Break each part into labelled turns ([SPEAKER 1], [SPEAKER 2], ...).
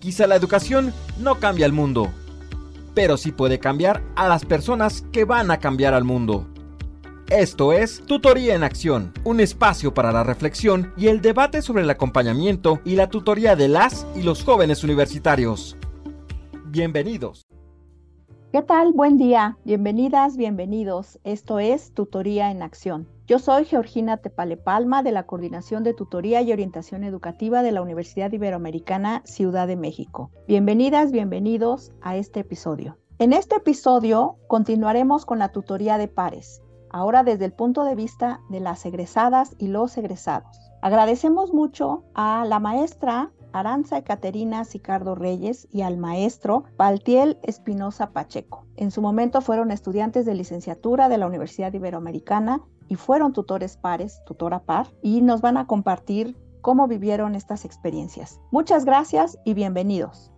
[SPEAKER 1] Quizá la educación no cambia el mundo, pero sí puede cambiar a las personas que van a cambiar al mundo. Esto es Tutoría en Acción, un espacio para la reflexión y el debate sobre el acompañamiento y la tutoría de las y los jóvenes universitarios. Bienvenidos.
[SPEAKER 2] ¿Qué tal? Buen día. Bienvenidas, bienvenidos. Esto es Tutoría en Acción. Yo soy Georgina Tepale Palma de la Coordinación de Tutoría y Orientación Educativa de la Universidad Iberoamericana Ciudad de México. Bienvenidas, bienvenidos a este episodio. En este episodio continuaremos con la tutoría de pares, ahora desde el punto de vista de las egresadas y los egresados. Agradecemos mucho a la maestra Aranza Ecaterina Sicardo Reyes y al maestro Paltiel Espinosa Pacheco. En su momento fueron estudiantes de licenciatura de la Universidad Iberoamericana y fueron tutores pares, tutora par, y nos van a compartir cómo vivieron estas experiencias. Muchas gracias y bienvenidos.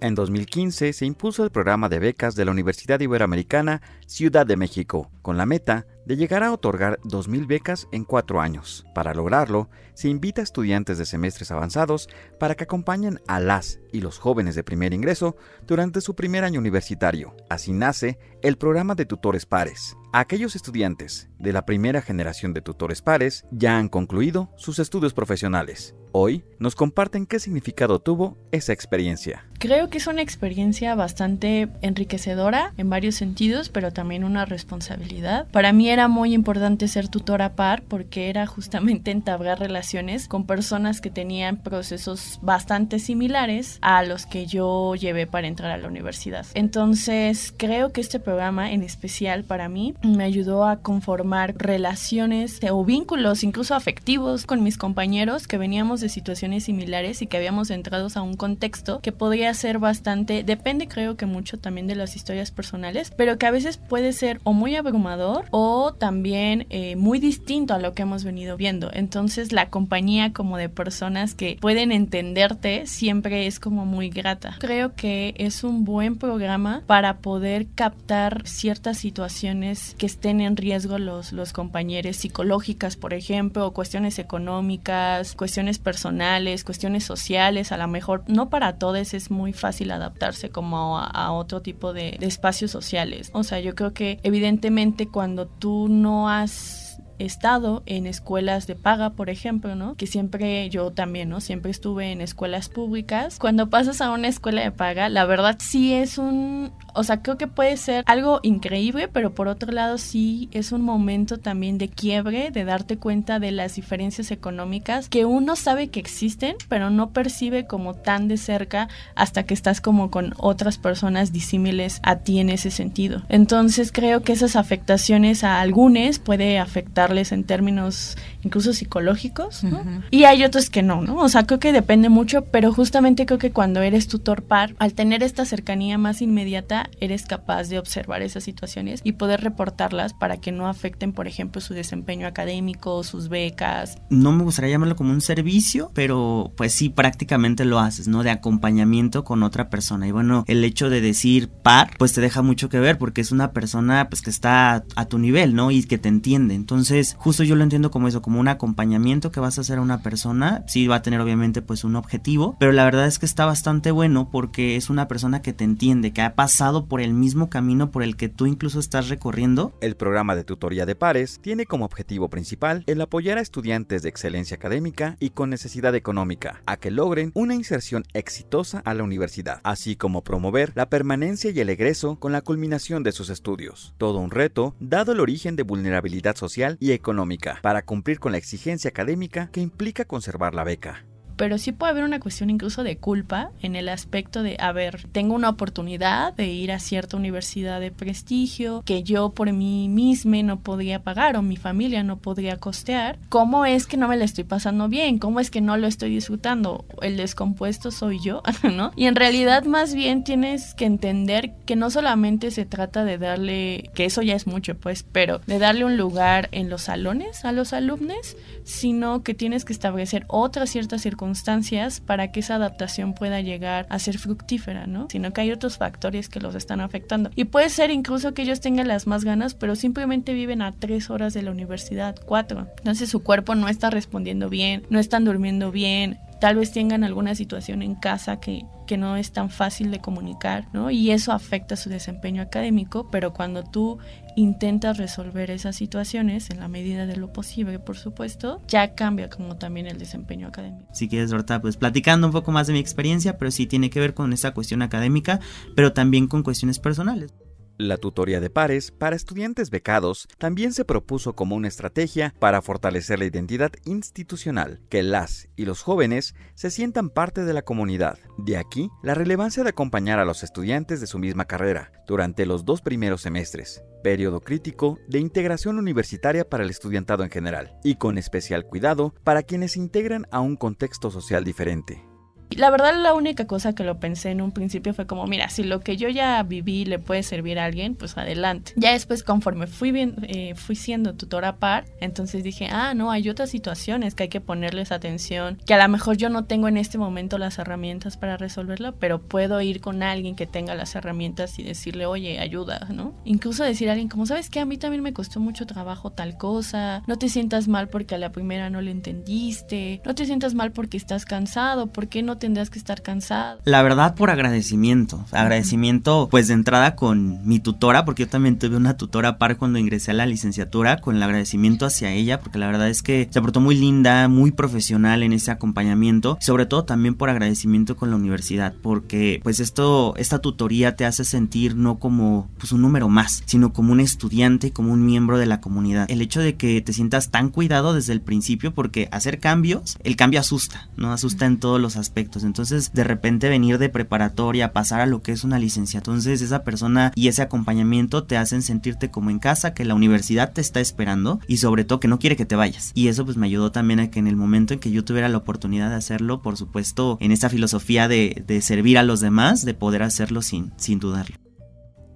[SPEAKER 1] En 2015 se impuso el programa de becas de la Universidad Iberoamericana Ciudad de México, con la meta de llegar a otorgar 2.000 becas en cuatro años. Para lograrlo, se invita a estudiantes de semestres avanzados para que acompañen a las y los jóvenes de primer ingreso durante su primer año universitario. Así nace el programa de tutores pares. Aquellos estudiantes de la primera generación de tutores pares ya han concluido sus estudios profesionales. Hoy nos comparten qué significado tuvo esa experiencia.
[SPEAKER 3] Creo que es una experiencia bastante enriquecedora en varios sentidos, pero también una responsabilidad. Para mí era muy importante ser tutora par porque era justamente entablar relaciones con personas que tenían procesos bastante similares a los que yo llevé para entrar a la universidad. Entonces, creo que este programa en especial para mí me ayudó a conformar relaciones o vínculos, incluso afectivos, con mis compañeros que veníamos de situaciones similares y que habíamos entrado a un contexto que podría ser bastante, depende creo que mucho también de las historias personales, pero que a veces puede ser o muy abrumador o también eh, muy distinto a lo que hemos venido viendo. Entonces la compañía como de personas que pueden entenderte siempre es como muy grata. Creo que es un buen programa para poder captar ciertas situaciones que estén en riesgo los, los compañeros psicológicas, por ejemplo, o cuestiones económicas, cuestiones personales, cuestiones sociales, a lo mejor no para todos es muy fácil adaptarse como a, otro tipo de, de espacios sociales. O sea, yo creo que evidentemente cuando tú no has estado en escuelas de paga, por ejemplo, ¿no? Que siempre yo también, ¿no? Siempre estuve en escuelas públicas. Cuando pasas a una escuela de paga, la verdad sí es un, o sea, creo que puede ser algo increíble, pero por otro lado sí es un momento también de quiebre, de darte cuenta de las diferencias económicas que uno sabe que existen, pero no percibe como tan de cerca hasta que estás como con otras personas disímiles a ti en ese sentido. Entonces creo que esas afectaciones a algunos puede afectar en términos incluso psicológicos, Y hay otros que no, ¿no? O sea, creo que depende mucho, pero justamente creo que cuando eres tutor par, al tener esta cercanía más inmediata, eres capaz de observar esas situaciones y poder reportarlas para que no afecten, por ejemplo, su desempeño académico, sus becas.
[SPEAKER 4] No me gustaría llamarlo como un servicio, pero pues sí, prácticamente lo haces, ¿no? De acompañamiento con otra persona. Y bueno, el hecho de decir par, pues te deja mucho que ver porque es una persona pues que está a tu nivel, ¿no? Y que te entiende. Entonces, justo yo lo entiendo como eso, como un acompañamiento que vas a hacer a una persona. Sí va a tener obviamente pues un objetivo, pero la verdad es que está bastante bueno porque es una persona que te entiende, que ha pasado por el mismo camino por el que tú incluso estás recorriendo.
[SPEAKER 1] El programa de tutoría de pares tiene como objetivo principal el apoyar a estudiantes de excelencia académica y con necesidad económica a que logren una inserción exitosa a la universidad, así como promover la permanencia y el egreso con la culminación de sus estudios. Todo un reto dado el origen de vulnerabilidad social y económica para cumplir con la exigencia académica que implica conservar la beca
[SPEAKER 3] pero sí puede haber una cuestión incluso de culpa en el aspecto de, a ver, tengo una oportunidad de ir a cierta universidad de prestigio que yo por mí misma no podría pagar o mi familia no podría costear. ¿Cómo es que no me la estoy pasando bien? ¿Cómo es que no lo estoy disfrutando? El descompuesto soy yo, ¿no? Y en realidad más bien tienes que entender que no solamente se trata de darle, que eso ya es mucho, pues, pero de darle un lugar en los salones a los alumnos, sino que tienes que establecer otras ciertas circunstancias circunstancias para que esa adaptación pueda llegar a ser fructífera, ¿no? Sino que hay otros factores que los están afectando. Y puede ser incluso que ellos tengan las más ganas, pero simplemente viven a tres horas de la universidad, cuatro. Entonces su cuerpo no está respondiendo bien, no están durmiendo bien, tal vez tengan alguna situación en casa que, que, no es tan fácil de comunicar, ¿no? Y eso afecta su desempeño académico, pero cuando tú intentas resolver esas situaciones, en la medida de lo posible, por supuesto, ya cambia como también el desempeño académico.
[SPEAKER 4] Si quieres, ahorita pues platicando un poco más de mi experiencia, pero sí tiene que ver con esa cuestión académica, pero también con cuestiones personales.
[SPEAKER 1] La tutoría de pares para estudiantes becados también se propuso como una estrategia para fortalecer la identidad institucional, que las y los jóvenes se sientan parte de la comunidad. De aquí la relevancia de acompañar a los estudiantes de su misma carrera durante los dos primeros semestres, periodo crítico de integración universitaria para el estudiantado en general, y con especial cuidado para quienes se integran a un contexto social diferente.
[SPEAKER 3] La verdad, la única cosa que lo pensé en un principio fue como, mira, si lo que yo ya viví le puede servir a alguien, pues adelante. Ya después, conforme fui, bien, eh, fui siendo tutora par, entonces dije, ah, no, hay otras situaciones que hay que ponerles atención, que a lo mejor yo no tengo en este momento las herramientas para resolverlo, pero puedo ir con alguien que tenga las herramientas y decirle, oye, ayuda, ¿no? Incluso decir a alguien, como sabes que a mí también me costó mucho trabajo tal cosa, no te sientas mal porque a la primera no le entendiste, no te sientas mal porque estás cansado, porque no tendrías que estar cansado.
[SPEAKER 4] La verdad por agradecimiento, agradecimiento pues de entrada con mi tutora, porque yo también tuve una tutora par cuando ingresé a la licenciatura, con el agradecimiento hacia ella, porque la verdad es que se portó muy linda, muy profesional en ese acompañamiento, sobre todo también por agradecimiento con la universidad, porque pues esto, esta tutoría te hace sentir no como pues un número más, sino como un estudiante, como un miembro de la comunidad. El hecho de que te sientas tan cuidado desde el principio, porque hacer cambios, el cambio asusta, ¿no? Asusta en todos los aspectos entonces, de repente venir de preparatoria, pasar a lo que es una licencia. Entonces, esa persona y ese acompañamiento te hacen sentirte como en casa, que la universidad te está esperando y sobre todo que no quiere que te vayas. Y eso pues me ayudó también a que en el momento en que yo tuviera la oportunidad de hacerlo, por supuesto, en esta filosofía de, de servir a los demás, de poder hacerlo sin, sin dudarlo.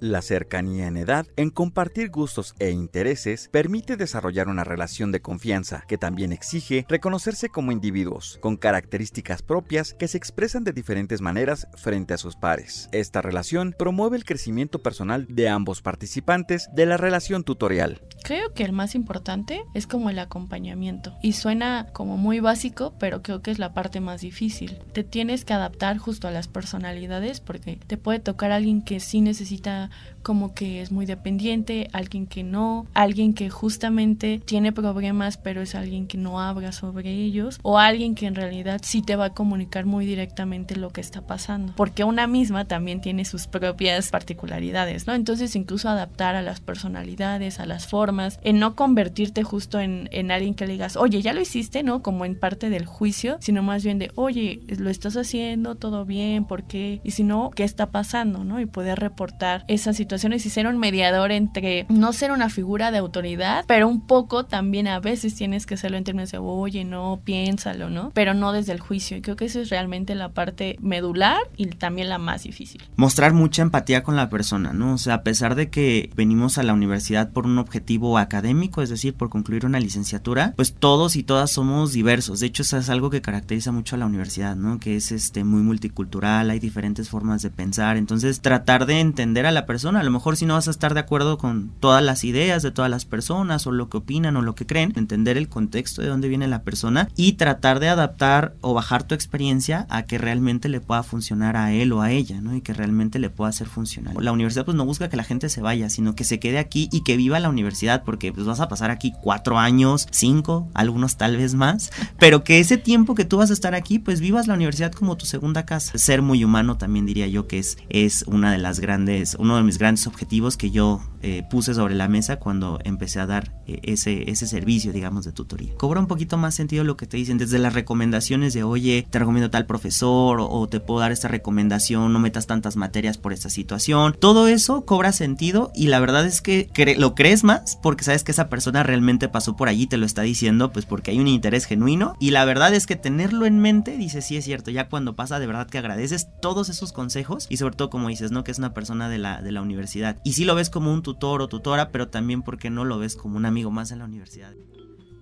[SPEAKER 1] La cercanía en edad, en compartir gustos e intereses, permite desarrollar una relación de confianza que también exige reconocerse como individuos, con características propias que se expresan de diferentes maneras frente a sus pares. Esta relación promueve el crecimiento personal de ambos participantes de la relación tutorial.
[SPEAKER 3] Creo que el más importante es como el acompañamiento. Y suena como muy básico, pero creo que es la parte más difícil. Te tienes que adaptar justo a las personalidades porque te puede tocar alguien que sí necesita como que es muy dependiente, alguien que no, alguien que justamente tiene problemas pero es alguien que no habla sobre ellos o alguien que en realidad sí te va a comunicar muy directamente lo que está pasando, porque una misma también tiene sus propias particularidades, ¿no? Entonces incluso adaptar a las personalidades, a las formas, en no convertirte justo en, en alguien que le digas, oye, ya lo hiciste, ¿no? Como en parte del juicio, sino más bien de, oye, lo estás haciendo, todo bien, ¿por qué? Y si no, ¿qué está pasando, ¿no? Y poder reportar esas situaciones y ser un mediador entre no ser una figura de autoridad, pero un poco también a veces tienes que hacerlo en términos de, oye, no, piénsalo, ¿no? Pero no desde el juicio. Y creo que eso es realmente la parte medular y también la más difícil.
[SPEAKER 4] Mostrar mucha empatía con la persona, ¿no? O sea, a pesar de que venimos a la universidad por un objetivo académico, es decir, por concluir una licenciatura, pues todos y todas somos diversos. De hecho, eso es algo que caracteriza mucho a la universidad, ¿no? Que es este muy multicultural, hay diferentes formas de pensar. Entonces, tratar de entender a la persona, a lo mejor si no vas a estar de acuerdo con todas las ideas de todas las personas o lo que opinan o lo que creen, entender el contexto de dónde viene la persona y tratar de adaptar o bajar tu experiencia a que realmente le pueda funcionar a él o a ella, ¿no? Y que realmente le pueda hacer funcionar. La universidad pues no busca que la gente se vaya, sino que se quede aquí y que viva la universidad, porque pues vas a pasar aquí cuatro años, cinco, algunos tal vez más, pero que ese tiempo que tú vas a estar aquí, pues vivas la universidad como tu segunda casa. Ser muy humano también diría yo que es, es una de las grandes, uno mis grandes objetivos que yo eh, puse sobre la mesa cuando empecé a dar eh, ese, ese servicio, digamos, de tutoría. Cobra un poquito más sentido lo que te dicen, desde las recomendaciones de, oye, te recomiendo tal profesor o, te puedo dar esta recomendación, no metas tantas materias por esta situación. Todo eso cobra sentido y la verdad es que lo crees más porque sabes que esa persona realmente pasó por allí, te lo está diciendo, pues porque hay un interés genuino y la verdad es que tenerlo en mente, dice, sí es cierto, ya cuando pasa de verdad que agradeces todos esos consejos y sobre todo como dices, ¿no? Que es una persona de la, de la universidad y sí lo ves como un tutor o tutora, pero también porque no lo ves como un amigo más en la universidad.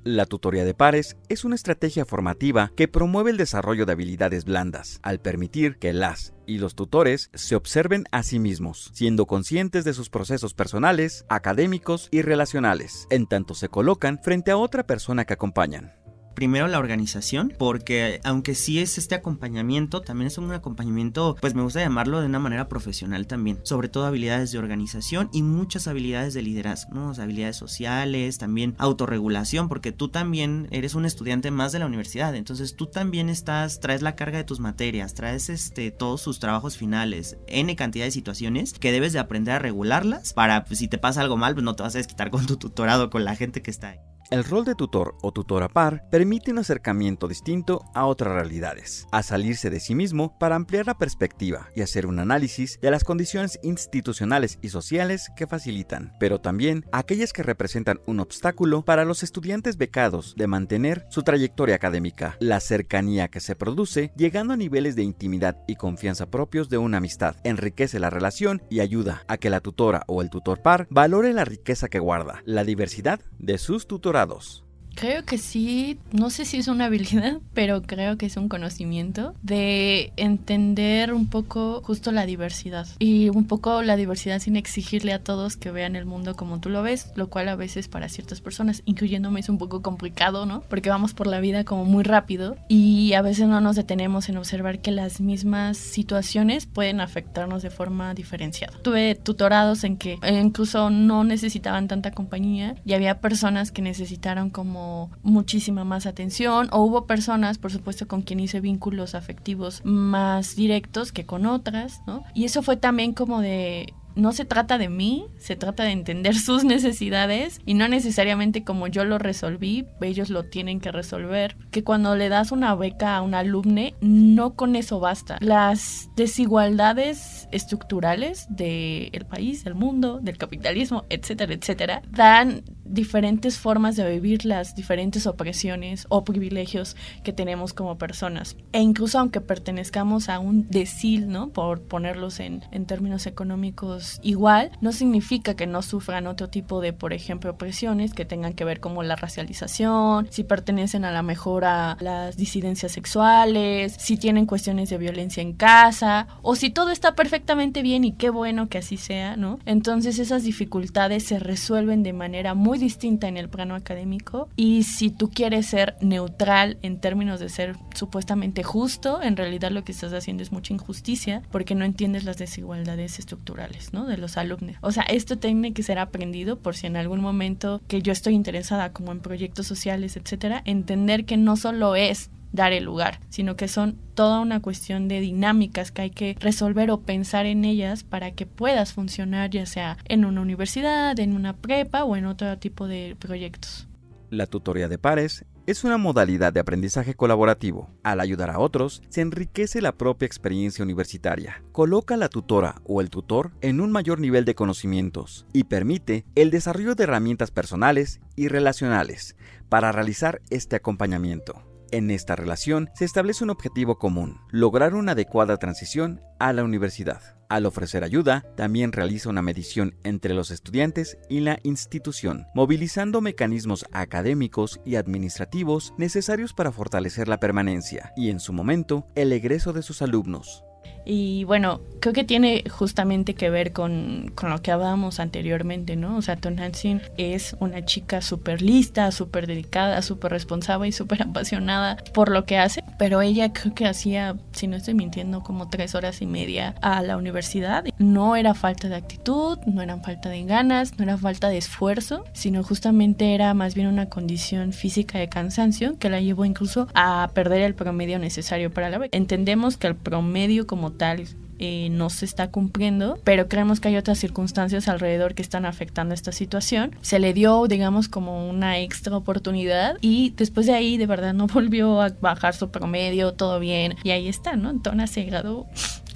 [SPEAKER 1] La tutoría de pares es una estrategia formativa que promueve el desarrollo de habilidades blandas, al permitir que las y los tutores se observen a sí mismos, siendo conscientes de sus procesos personales, académicos y relacionales, en tanto se colocan frente a otra persona que acompañan
[SPEAKER 4] primero la organización, porque aunque sí es este acompañamiento, también es un acompañamiento, pues me gusta llamarlo de una manera profesional también, sobre todo habilidades de organización y muchas habilidades de liderazgo, habilidades sociales, también autorregulación, porque tú también eres un estudiante más de la universidad, entonces tú también estás, traes la carga de tus materias, traes este, todos sus trabajos finales, n cantidad de situaciones que debes de aprender a regularlas para, pues, si te pasa algo mal, pues no te vas a desquitar con tu tutorado, con la gente que está ahí.
[SPEAKER 1] El rol de tutor o tutora par permite un acercamiento distinto a otras realidades, a salirse de sí mismo para ampliar la perspectiva y hacer un análisis de las condiciones institucionales y sociales que facilitan, pero también aquellas que representan un obstáculo para los estudiantes becados de mantener su trayectoria académica, la cercanía que se produce llegando a niveles de intimidad y confianza propios de una amistad, enriquece la relación y ayuda a que la tutora o el tutor par valore la riqueza que guarda, la diversidad de sus tutorados cerrados.
[SPEAKER 3] Creo que sí, no sé si es una habilidad, pero creo que es un conocimiento de entender un poco justo la diversidad y un poco la diversidad sin exigirle a todos que vean el mundo como tú lo ves, lo cual a veces para ciertas personas, incluyéndome, es un poco complicado, ¿no? Porque vamos por la vida como muy rápido y a veces no nos detenemos en observar que las mismas situaciones pueden afectarnos de forma diferenciada. Tuve tutorados en que incluso no necesitaban tanta compañía y había personas que necesitaron como muchísima más atención o hubo personas, por supuesto, con quien hice vínculos afectivos más directos que con otras, ¿no? Y eso fue también como de no se trata de mí, se trata de entender sus necesidades y no necesariamente como yo lo resolví, ellos lo tienen que resolver. Que cuando le das una beca a un alumne, no con eso basta. Las desigualdades estructurales del país, del mundo, del capitalismo, etcétera, etcétera, dan diferentes formas de vivir las diferentes opresiones o privilegios que tenemos como personas. E incluso aunque pertenezcamos a un decil, ¿no? Por ponerlos en términos económicos igual, no significa que no sufran otro tipo de, por ejemplo, opresiones que tengan que ver como la racialización, si pertenecen a la mejor a las disidencias sexuales, si tienen cuestiones de violencia en casa, o si todo está perfectamente bien y qué bueno que así sea, ¿no? Entonces esas dificultades se resuelven de manera muy distinta en el plano académico y si tú quieres ser neutral en términos de ser supuestamente justo, en realidad lo que estás haciendo es mucha injusticia porque no entiendes las desigualdades estructurales, De los alumnos. O sea, esto tiene que ser aprendido por si en algún momento que yo estoy interesada como en proyectos sociales, etcétera, entender que no solo es dar el lugar, sino que son toda una cuestión de dinámicas que hay que resolver o pensar en ellas para que puedas funcionar ya sea en una universidad, en una prepa o en otro tipo de proyectos.
[SPEAKER 1] La tutoría de pares es una modalidad de aprendizaje colaborativo. Al ayudar a otros, se enriquece la propia experiencia universitaria, coloca a la tutora o el tutor en un mayor nivel de conocimientos y permite el desarrollo de herramientas personales y relacionales para realizar este acompañamiento. En esta relación se establece un objetivo común, lograr una adecuada transición a la universidad. Al ofrecer ayuda, también realiza una medición entre los estudiantes y la institución, movilizando mecanismos académicos y administrativos necesarios para fortalecer la permanencia y, en su momento, el egreso de sus alumnos.
[SPEAKER 3] Y bueno, creo que tiene justamente que ver con, con lo que hablábamos anteriormente, ¿no? O sea, Tonantzin es una chica súper lista, súper dedicada, súper responsable y súper apasionada por lo que hace, pero ella creo que hacía, si no estoy mintiendo, como tres horas y media a la universidad. No era falta de actitud, no era falta de ganas, no era falta de esfuerzo, sino justamente era más bien una condición física de cansancio que la llevó incluso a perder el promedio necesario para la beca. Entendemos que el promedio como tal eh, no se está cumpliendo, pero creemos que hay otras circunstancias alrededor que están afectando esta situación. Se le dio, digamos, como una extra oportunidad y después de ahí de verdad no volvió a bajar su promedio, todo bien, y ahí está, ¿no? Entonces se graduó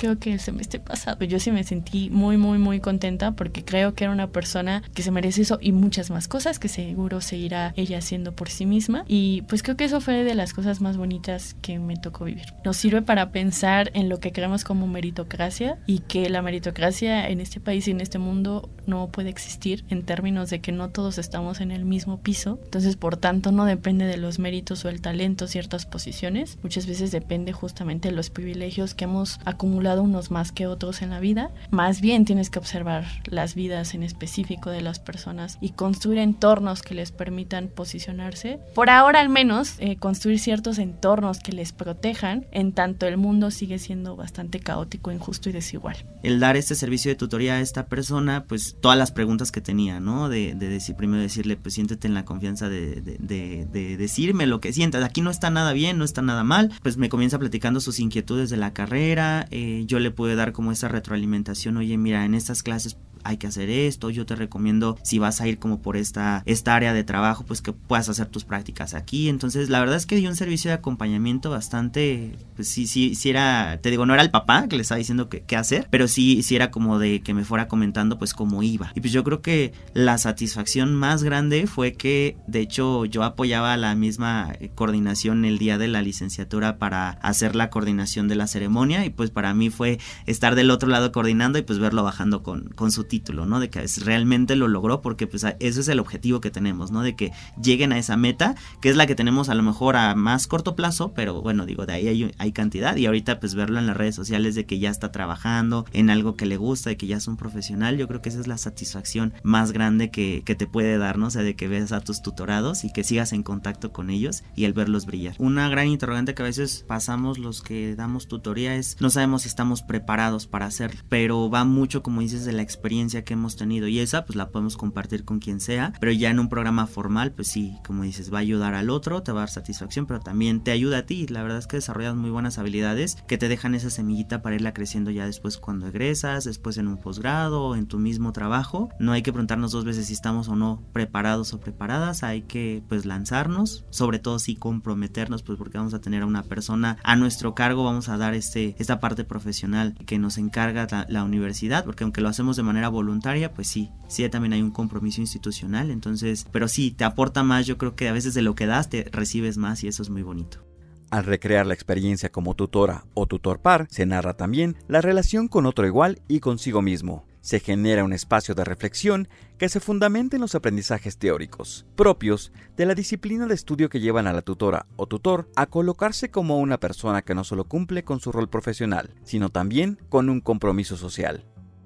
[SPEAKER 3] creo que el semestre pasado. Yo sí me sentí muy, muy, muy contenta porque creo que era una persona que se merece eso y muchas más cosas que seguro seguirá ella haciendo por sí misma. Y pues creo que eso fue de las cosas más bonitas que me tocó vivir. Nos sirve para pensar en lo que creemos como meritocracia y que la meritocracia en este país y en este mundo no puede existir en términos de que no todos estamos en el mismo piso. Entonces, por tanto, no depende de los méritos o el talento ciertas posiciones. Muchas veces depende justamente de los privilegios que hemos acumulado unos más que otros en la vida. Más bien tienes que observar las vidas en específico de las personas y construir entornos que les permitan posicionarse. Por ahora al menos, eh, construir ciertos entornos que les protejan en tanto el mundo sigue siendo bastante caótico, injusto y desigual.
[SPEAKER 4] El dar este servicio de tutoría a esta persona, pues todas las preguntas que tenía, ¿no? De, decir, primero decirle, pues siéntete en la confianza de, de, decirme lo que sientas. Aquí no está nada bien, no está nada mal. Pues me comienza platicando sus inquietudes de la carrera. Eh, yo le pude dar como esa retroalimentación, oye, mira, en estas clases hay que hacer esto, yo te recomiendo si vas a ir como por esta, esta área de trabajo, pues que puedas hacer tus prácticas aquí. Entonces, la verdad es que dio un servicio de acompañamiento bastante, pues sí, sí, sí era, te digo, no era el papá que le estaba diciendo qué hacer, pero sí, sí era como de que me fuera comentando pues cómo iba. Y pues yo creo que la satisfacción más grande fue que, de hecho, yo apoyaba la misma coordinación el día de la licenciatura para hacer la coordinación de la ceremonia y pues para mí fue estar del otro lado coordinando y pues verlo bajando con, con su título, ¿no? De que realmente lo logró porque pues ese es el objetivo que tenemos, ¿no? De que lleguen a esa meta, que es la que tenemos a lo mejor a más corto plazo, pero bueno, digo, de ahí hay, cantidad y ahorita pues verlo en las redes sociales de que ya está trabajando en algo que le gusta, de que ya es un profesional, yo creo que esa es la satisfacción más grande que, que te puede dar, ¿no? O sea, de que ves a tus tutorados y que sigas en contacto con ellos y el verlos brillar. Una gran interrogante que a veces pasamos los que damos tutoría es no sabemos si estamos preparados para hacerlo, pero va mucho, como dices, de la experiencia que hemos tenido y esa pues la podemos compartir con quien sea, pero ya en un programa formal pues sí, como dices, va a ayudar al otro, te va a dar satisfacción, pero también te ayuda a ti. La verdad es que desarrollas muy buenas habilidades que te dejan esa semillita para irla creciendo ya después cuando egresas, después en un posgrado, en tu mismo trabajo. No hay que preguntarnos dos veces si estamos o no preparados o preparadas, hay que pues lanzarnos, sobre todo si comprometernos pues porque vamos a tener a una persona a nuestro cargo, vamos a dar este esta parte profesional que nos encarga la, la universidad, porque aunque lo hacemos de manera voluntaria, pues sí, sí también hay un compromiso institucional, entonces, pero sí, te aporta más, yo creo que a veces de lo que das te recibes más y eso es muy bonito.
[SPEAKER 1] Al recrear la experiencia como tutora o tutor par, se narra también la relación con otro igual y consigo mismo. Se genera un espacio de reflexión que se fundamenta en los aprendizajes teóricos, propios de la disciplina de estudio que llevan a la tutora o tutor a colocarse como una persona que no solo cumple con su rol profesional, sino también con un compromiso social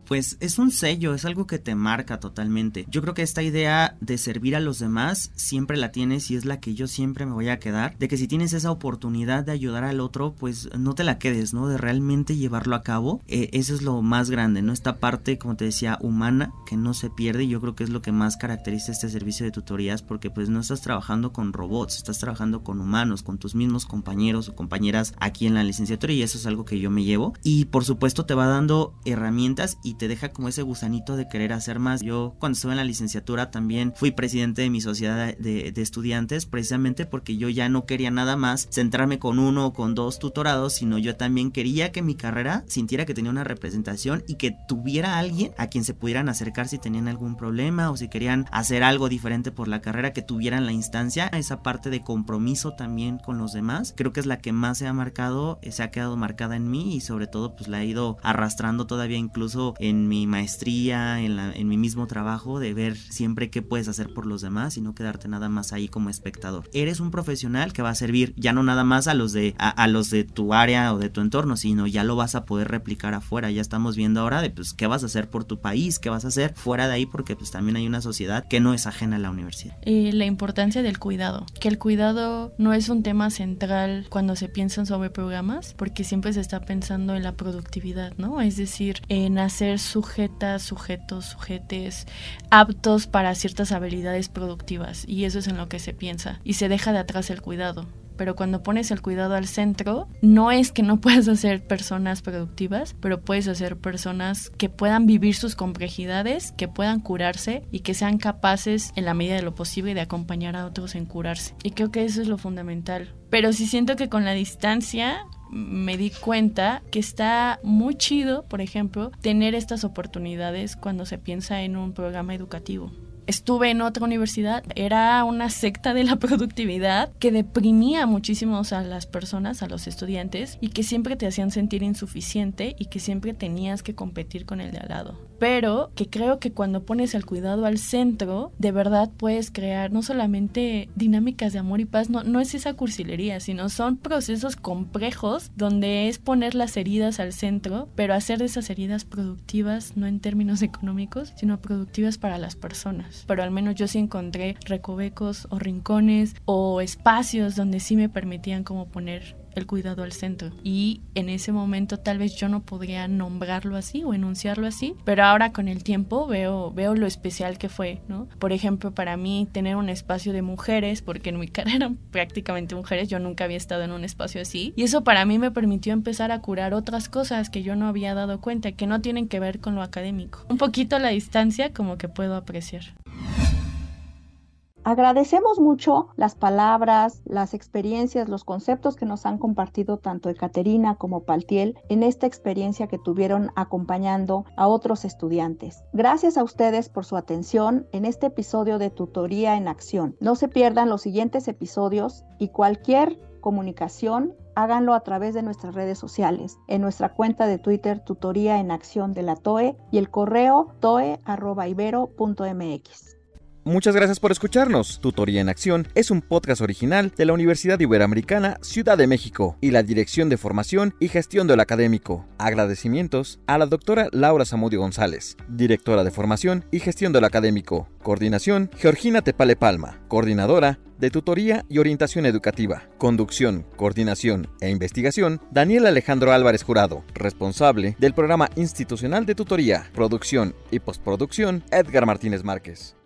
[SPEAKER 4] pues es un sello, es algo que te marca totalmente. Yo creo que esta idea de servir a los demás siempre la tienes y es la que yo siempre me voy a quedar, de que si tienes esa oportunidad de ayudar al otro, pues no te la quedes, ¿no? De realmente llevarlo a cabo. Eh, eso es lo más grande, ¿no? Esta parte, como te decía, humana, que no se pierde y yo creo que es lo que más caracteriza este servicio de tutorías porque pues no estás trabajando con robots, estás trabajando con humanos, con tus mismos compañeros o compañeras aquí en la licenciatura y eso es algo que yo me llevo. Y por supuesto te va dando herramientas y te deja como ese gusanito de querer hacer más. Yo cuando estuve en la licenciatura también fui presidente de mi sociedad de, estudiantes precisamente porque yo ya no quería nada más centrarme con uno o con dos tutorados, sino yo también quería que mi carrera sintiera que tenía una representación y que tuviera alguien a quien se pudieran acercar si tenían algún problema o si querían hacer algo diferente por la carrera, que tuvieran la instancia, esa parte de compromiso también con los demás. Creo que es la que más se ha marcado, se ha quedado marcada en mí y sobre todo pues la he ido arrastrando todavía incluso en mi maestría, en, la, en mi mismo trabajo, de ver siempre qué puedes hacer por los demás y no quedarte nada más ahí como espectador. Eres un profesional que va a servir ya no nada más a los de, a, los de tu área o de tu entorno, sino ya lo vas a poder replicar afuera. Ya estamos viendo ahora de pues qué vas a hacer por tu país, qué vas a hacer fuera de ahí, porque pues también hay una sociedad que no es ajena a la universidad.
[SPEAKER 3] Y la importancia del cuidado, que el cuidado no es un tema central cuando se piensan sobre programas, porque siempre se está pensando en la productividad, ¿no? Es decir, en hacer sujetas, sujetos, sujetes aptos para ciertas habilidades productivas y eso es en lo que se piensa y se deja de atrás el cuidado pero cuando pones el cuidado al centro, no es que no puedas hacer personas productivas, pero puedes hacer personas que puedan vivir sus complejidades, que puedan curarse y que sean capaces en la medida de lo posible de acompañar a otros en curarse. Y creo que eso es lo fundamental. Pero sí siento que con la distancia me di cuenta que está muy chido, por ejemplo, tener estas oportunidades cuando se piensa en un programa educativo estuve en otra universidad, era una secta de la productividad que deprimía muchísimo a las personas, a los estudiantes, y que siempre te hacían sentir insuficiente y que siempre tenías que competir con el de al lado pero que creo que cuando pones el cuidado al centro, de verdad puedes crear no solamente dinámicas de amor y paz, no, no es esa cursilería, sino son procesos complejos donde es poner las heridas al centro, pero hacer de esas heridas productivas, no en términos económicos, sino productivas para las personas. Pero al menos yo sí encontré recovecos o rincones o espacios donde sí me permitían como poner el cuidado al centro. Y en ese momento tal vez yo no podría nombrarlo así o enunciarlo así, pero ahora con el tiempo veo, veo lo especial que fue, ¿no? Por ejemplo, para mí tener un espacio de mujeres, porque en mi carrera prácticamente mujeres, yo nunca había estado en un espacio así, y eso para mí me permitió empezar a curar otras cosas que yo no había dado cuenta, que no tienen que ver con lo académico. Un poquito la distancia como que puedo apreciar.
[SPEAKER 2] Agradecemos mucho las palabras, las experiencias, los conceptos que nos han compartido tanto Ekaterina como Paltiel en esta experiencia que tuvieron acompañando a otros estudiantes. Gracias a ustedes por su atención en este episodio de Tutoría en Acción. No se pierdan los siguientes episodios y cualquier comunicación háganlo a través de nuestras redes sociales, en nuestra cuenta de Twitter Tutoría en Acción de la TOE y el correo toe.ibero.mx.
[SPEAKER 5] Muchas gracias por escucharnos. Tutoría en Acción es un podcast original de la Universidad Iberoamericana Ciudad de México y la Dirección de Formación y Gestión del Académico. Agradecimientos a la doctora Laura Zamudio González, directora de Formación y Gestión del Académico. Coordinación, Georgina Tepale Palma, coordinadora de Tutoría y Orientación Educativa. Conducción, Coordinación e Investigación, Daniel Alejandro Álvarez Jurado, responsable del Programa Institucional de Tutoría, Producción y Postproducción, Edgar Martínez Márquez.